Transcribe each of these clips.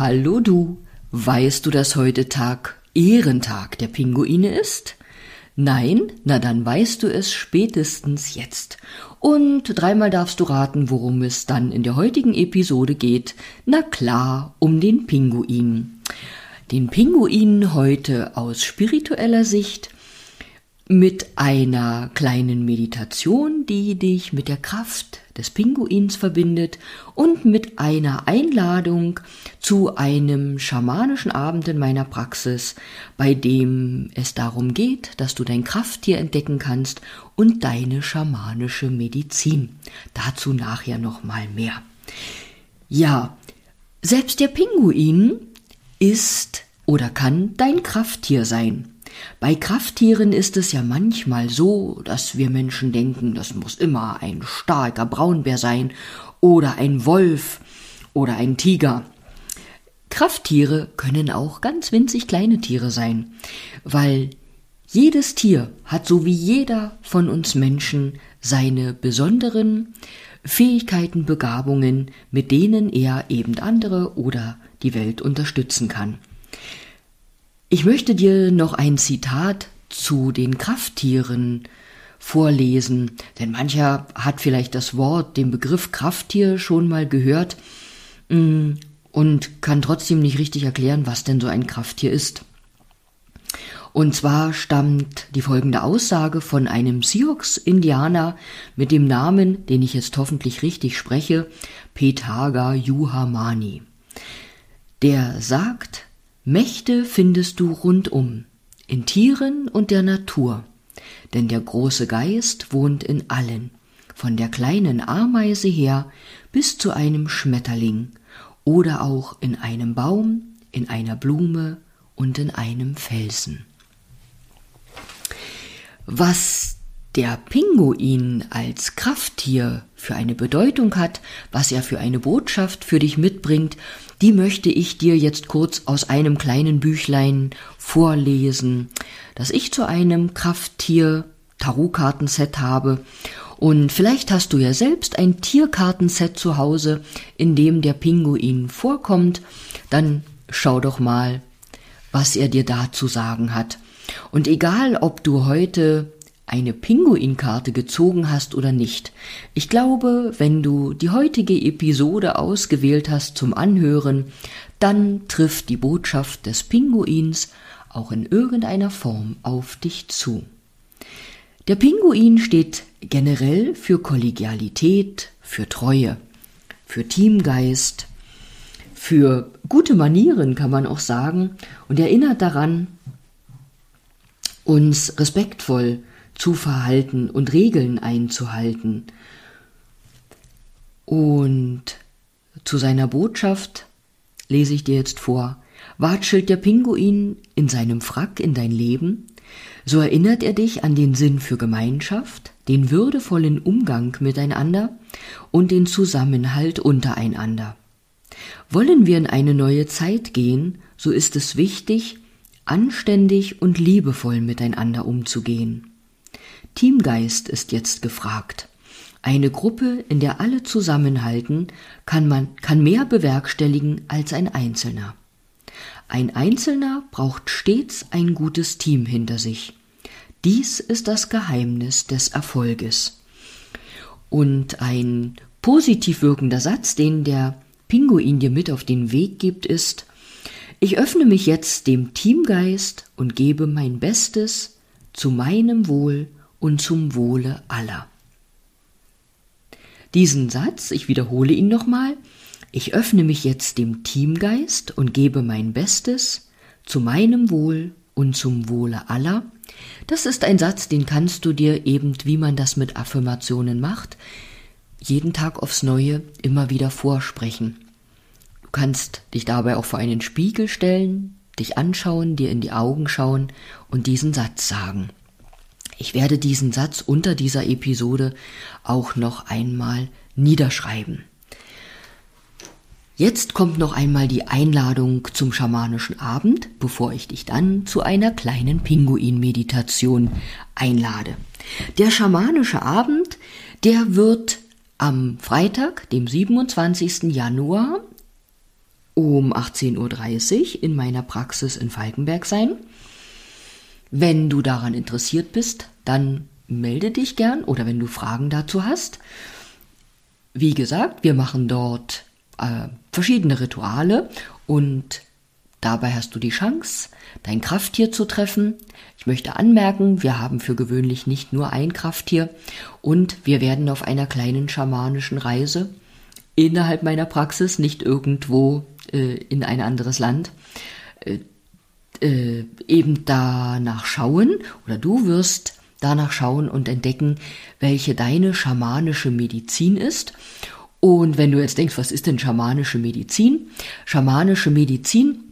Hallo du, weißt du, dass heute Tag Ehrentag der Pinguine ist? Nein? Na dann weißt du es spätestens jetzt. Und dreimal darfst du raten, worum es dann in der heutigen Episode geht. Na klar, um den Pinguin. Den Pinguin heute aus spiritueller Sicht mit einer kleinen Meditation, die dich mit der Kraft des Pinguins verbindet und mit einer Einladung zu einem schamanischen Abend in meiner Praxis, bei dem es darum geht, dass du dein Krafttier entdecken kannst und deine schamanische Medizin. Dazu nachher noch mal mehr. Ja, selbst der Pinguin ist oder kann dein Krafttier sein. Bei Krafttieren ist es ja manchmal so, dass wir Menschen denken, das muss immer ein starker Braunbär sein oder ein Wolf oder ein Tiger. Krafttiere können auch ganz winzig kleine Tiere sein, weil jedes Tier hat so wie jeder von uns Menschen seine besonderen Fähigkeiten, Begabungen, mit denen er eben andere oder die Welt unterstützen kann. Ich möchte dir noch ein Zitat zu den Krafttieren vorlesen, denn mancher hat vielleicht das Wort, den Begriff Krafttier schon mal gehört mm, und kann trotzdem nicht richtig erklären, was denn so ein Krafttier ist. Und zwar stammt die folgende Aussage von einem Sioux-Indianer mit dem Namen, den ich jetzt hoffentlich richtig spreche, Petaga Yuhamani. Der sagt, Mächte findest du rundum, in Tieren und der Natur, denn der große Geist wohnt in allen, von der kleinen Ameise her bis zu einem Schmetterling oder auch in einem Baum, in einer Blume und in einem Felsen. Was der Pinguin als Krafttier für eine Bedeutung hat, was er für eine Botschaft für dich mitbringt, die möchte ich dir jetzt kurz aus einem kleinen Büchlein vorlesen, das ich zu einem Krafttier Tarotkartenset habe. Und vielleicht hast du ja selbst ein Tierkartenset zu Hause, in dem der Pinguin vorkommt. Dann schau doch mal, was er dir da zu sagen hat. Und egal, ob du heute eine Pinguinkarte gezogen hast oder nicht. Ich glaube, wenn du die heutige Episode ausgewählt hast zum Anhören, dann trifft die Botschaft des Pinguins auch in irgendeiner Form auf dich zu. Der Pinguin steht generell für Kollegialität, für Treue, für Teamgeist, für gute Manieren kann man auch sagen und erinnert daran, uns respektvoll zu verhalten und Regeln einzuhalten. Und zu seiner Botschaft lese ich dir jetzt vor. Watschelt der Pinguin in seinem Frack in dein Leben, so erinnert er dich an den Sinn für Gemeinschaft, den würdevollen Umgang miteinander und den Zusammenhalt untereinander. Wollen wir in eine neue Zeit gehen, so ist es wichtig, anständig und liebevoll miteinander umzugehen. Teamgeist ist jetzt gefragt. Eine Gruppe, in der alle zusammenhalten, kann man, kann mehr bewerkstelligen als ein Einzelner. Ein Einzelner braucht stets ein gutes Team hinter sich. Dies ist das Geheimnis des Erfolges. Und ein positiv wirkender Satz, den der Pinguin dir mit auf den Weg gibt, ist, ich öffne mich jetzt dem Teamgeist und gebe mein Bestes zu meinem Wohl und zum Wohle aller. Diesen Satz, ich wiederhole ihn nochmal, ich öffne mich jetzt dem Teamgeist und gebe mein Bestes zu meinem Wohl und zum Wohle aller. Das ist ein Satz, den kannst du dir eben, wie man das mit Affirmationen macht, jeden Tag aufs Neue immer wieder vorsprechen. Du kannst dich dabei auch vor einen Spiegel stellen, dich anschauen, dir in die Augen schauen und diesen Satz sagen. Ich werde diesen Satz unter dieser Episode auch noch einmal niederschreiben. Jetzt kommt noch einmal die Einladung zum schamanischen Abend, bevor ich dich dann zu einer kleinen Pinguin-Meditation einlade. Der schamanische Abend, der wird am Freitag, dem 27. Januar um 18.30 Uhr in meiner Praxis in Falkenberg sein. Wenn du daran interessiert bist, dann melde dich gern oder wenn du Fragen dazu hast. Wie gesagt, wir machen dort äh, verschiedene Rituale und dabei hast du die Chance, dein Krafttier zu treffen. Ich möchte anmerken, wir haben für gewöhnlich nicht nur ein Krafttier und wir werden auf einer kleinen schamanischen Reise innerhalb meiner Praxis, nicht irgendwo äh, in ein anderes Land, äh, äh, eben danach schauen oder du wirst danach schauen und entdecken, welche deine schamanische Medizin ist. Und wenn du jetzt denkst, was ist denn schamanische Medizin? Schamanische Medizin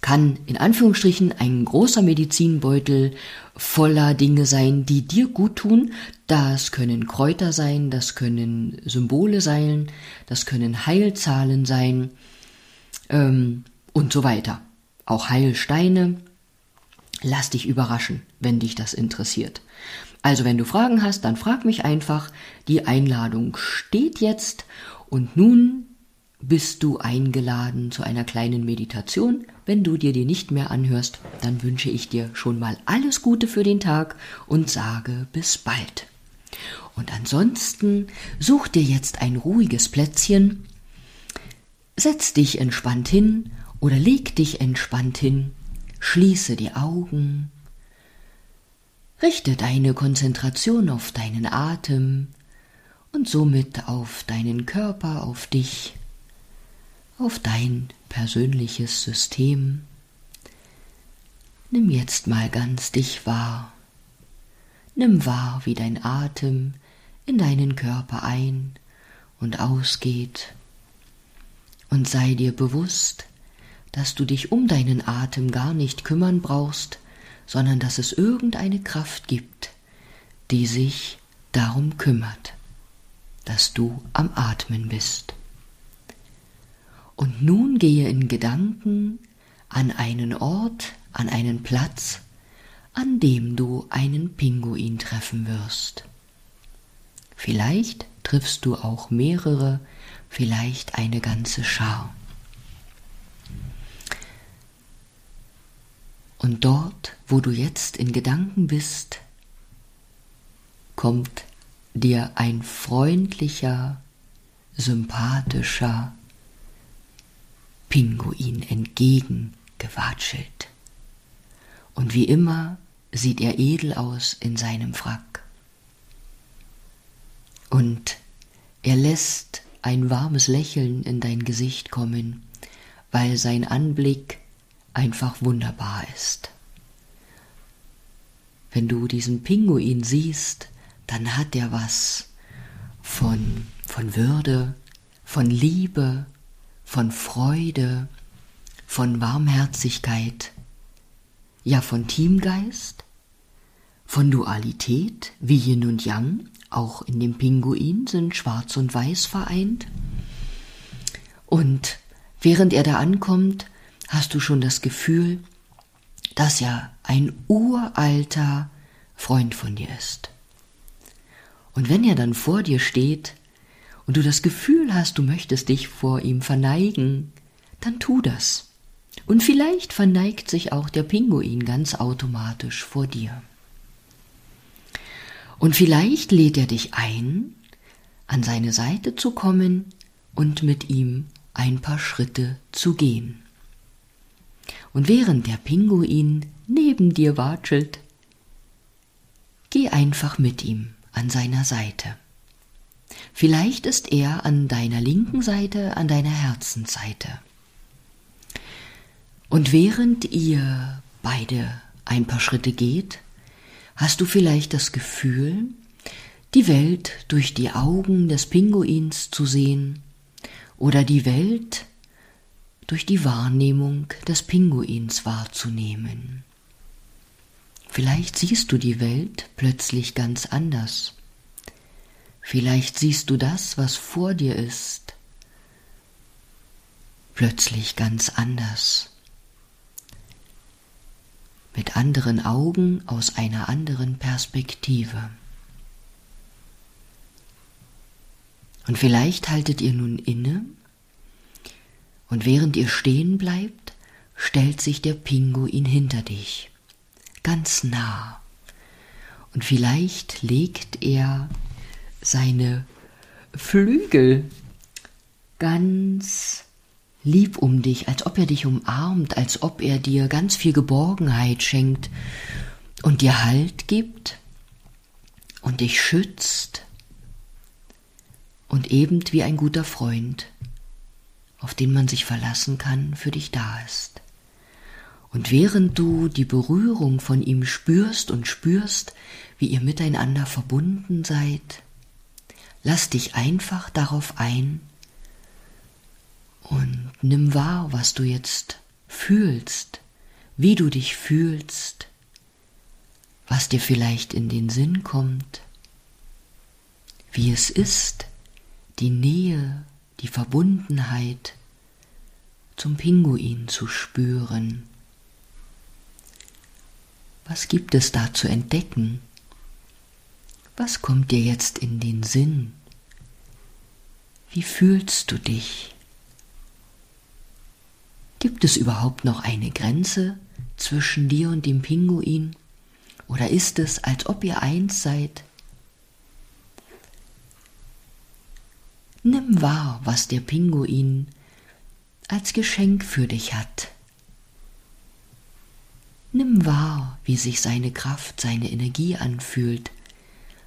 kann in Anführungsstrichen ein großer Medizinbeutel voller Dinge sein, die dir gut tun. Das können Kräuter sein, das können Symbole sein, das können Heilzahlen sein ähm, und so weiter. Auch Heilsteine. Lass dich überraschen, wenn dich das interessiert. Also wenn du Fragen hast, dann frag mich einfach. Die Einladung steht jetzt und nun bist du eingeladen zu einer kleinen Meditation. Wenn du dir die nicht mehr anhörst, dann wünsche ich dir schon mal alles Gute für den Tag und sage bis bald. Und ansonsten such dir jetzt ein ruhiges Plätzchen, setz dich entspannt hin oder leg dich entspannt hin, schließe die Augen, richte deine Konzentration auf deinen Atem und somit auf deinen Körper, auf dich, auf dein persönliches System. Nimm jetzt mal ganz dich wahr. Nimm wahr, wie dein Atem in deinen Körper ein und ausgeht. Und sei dir bewusst, dass du dich um deinen Atem gar nicht kümmern brauchst, sondern dass es irgendeine Kraft gibt, die sich darum kümmert, dass du am Atmen bist. Und nun gehe in Gedanken an einen Ort, an einen Platz, an dem du einen Pinguin treffen wirst. Vielleicht triffst du auch mehrere, vielleicht eine ganze Schar. Und dort, wo du jetzt in Gedanken bist, kommt dir ein freundlicher, sympathischer Pinguin entgegengewatschelt. Und wie immer sieht er edel aus in seinem Frack. Und er lässt ein warmes Lächeln in dein Gesicht kommen, weil sein Anblick einfach wunderbar ist. Wenn du diesen Pinguin siehst, dann hat er was von, von Würde, von Liebe, von Freude, von Warmherzigkeit, ja von Teamgeist, von Dualität wie Yin und Yang, auch in dem Pinguin sind Schwarz und Weiß vereint. Und während er da ankommt, hast du schon das Gefühl, dass er ein uralter Freund von dir ist. Und wenn er dann vor dir steht und du das Gefühl hast, du möchtest dich vor ihm verneigen, dann tu das. Und vielleicht verneigt sich auch der Pinguin ganz automatisch vor dir. Und vielleicht lädt er dich ein, an seine Seite zu kommen und mit ihm ein paar Schritte zu gehen. Und während der Pinguin neben dir watschelt, geh einfach mit ihm an seiner Seite. Vielleicht ist er an deiner linken Seite, an deiner Herzensseite. Und während ihr beide ein paar Schritte geht, hast du vielleicht das Gefühl, die Welt durch die Augen des Pinguins zu sehen oder die Welt durch die Wahrnehmung des Pinguins wahrzunehmen. Vielleicht siehst du die Welt plötzlich ganz anders. Vielleicht siehst du das, was vor dir ist, plötzlich ganz anders. Mit anderen Augen aus einer anderen Perspektive. Und vielleicht haltet ihr nun inne Und während ihr stehen bleibt, stellt sich der Pinguin hinter dich, ganz nah. Und vielleicht legt er seine Flügel ganz lieb um dich, als ob er dich umarmt, als ob er dir ganz viel Geborgenheit schenkt und dir Halt gibt und dich schützt und eben wie ein guter Freund, auf den man sich verlassen kann, für dich da ist. Und während du die Berührung von ihm spürst und spürst, wie ihr miteinander verbunden seid, lass dich einfach darauf ein und nimm wahr, was du jetzt fühlst, wie du dich fühlst, was dir vielleicht in den Sinn kommt, wie es ist, die Nähe, die Verbundenheit zum Pinguin zu spüren. Was gibt es da zu entdecken? Was kommt dir jetzt in den Sinn? Wie fühlst du dich? Gibt es überhaupt noch eine Grenze zwischen dir und dem Pinguin? Oder ist es, als ob ihr eins seid? Nimm wahr, was der Pinguin als Geschenk für dich hat. Nimm wahr, wie sich seine Kraft, seine Energie anfühlt,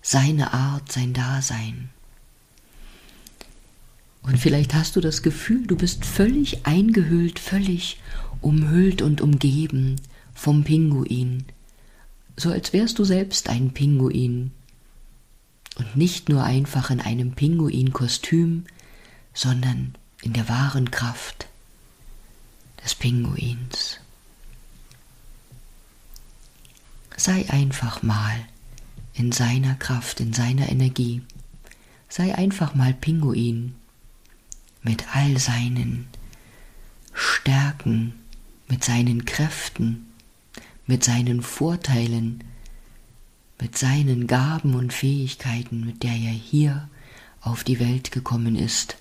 seine Art, sein Dasein. Und vielleicht hast du das Gefühl, du bist völlig eingehüllt, völlig umhüllt und umgeben vom Pinguin, so als wärst du selbst ein Pinguin. Und nicht nur einfach in einem Pinguinkostüm, sondern in der wahren Kraft des Pinguins. Sei einfach mal in seiner Kraft, in seiner Energie. Sei einfach mal Pinguin mit all seinen Stärken, mit seinen Kräften, mit seinen Vorteilen, mit seinen Gaben und Fähigkeiten, mit der er hier auf die Welt gekommen ist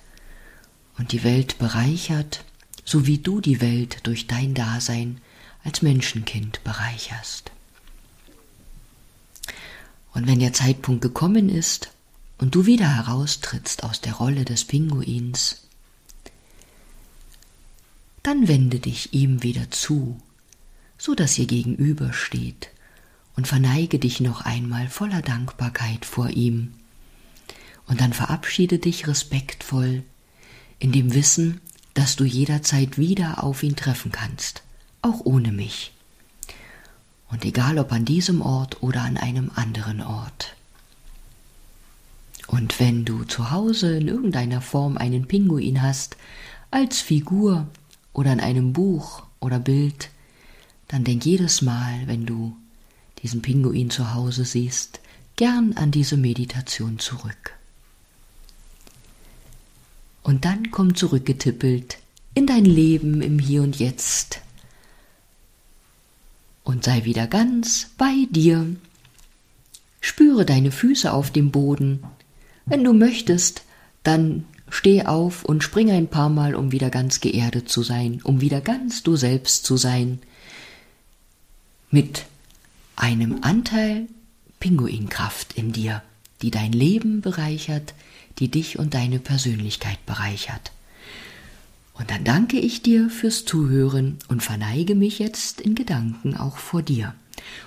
und die Welt bereichert, so wie du die Welt durch dein Dasein als Menschenkind bereicherst. Und wenn der Zeitpunkt gekommen ist und du wieder heraustrittst aus der Rolle des Pinguins, dann wende dich ihm wieder zu, so dass ihr gegenübersteht, und verneige dich noch einmal voller Dankbarkeit vor ihm. Und dann verabschiede dich respektvoll in dem Wissen, dass du jederzeit wieder auf ihn treffen kannst, auch ohne mich. Und egal ob an diesem Ort oder an einem anderen Ort. Und wenn du zu Hause in irgendeiner Form einen Pinguin hast, als Figur oder in einem Buch oder Bild, dann denk jedes Mal, wenn du diesen Pinguin zu Hause siehst, gern an diese Meditation zurück. Und dann komm zurückgetippelt in dein Leben im Hier und Jetzt und sei wieder ganz bei dir. Spüre deine Füße auf dem Boden. Wenn du möchtest, dann Steh auf und spring ein paar Mal, um wieder ganz geerdet zu sein, um wieder ganz du selbst zu sein. Mit einem Anteil Pinguinkraft in dir, die dein Leben bereichert, die dich und deine Persönlichkeit bereichert. Und dann danke ich dir fürs Zuhören und verneige mich jetzt in Gedanken auch vor dir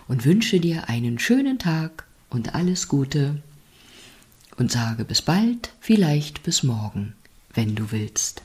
und wünsche dir einen schönen Tag und alles Gute und sage bis bald, vielleicht bis morgen, wenn du willst.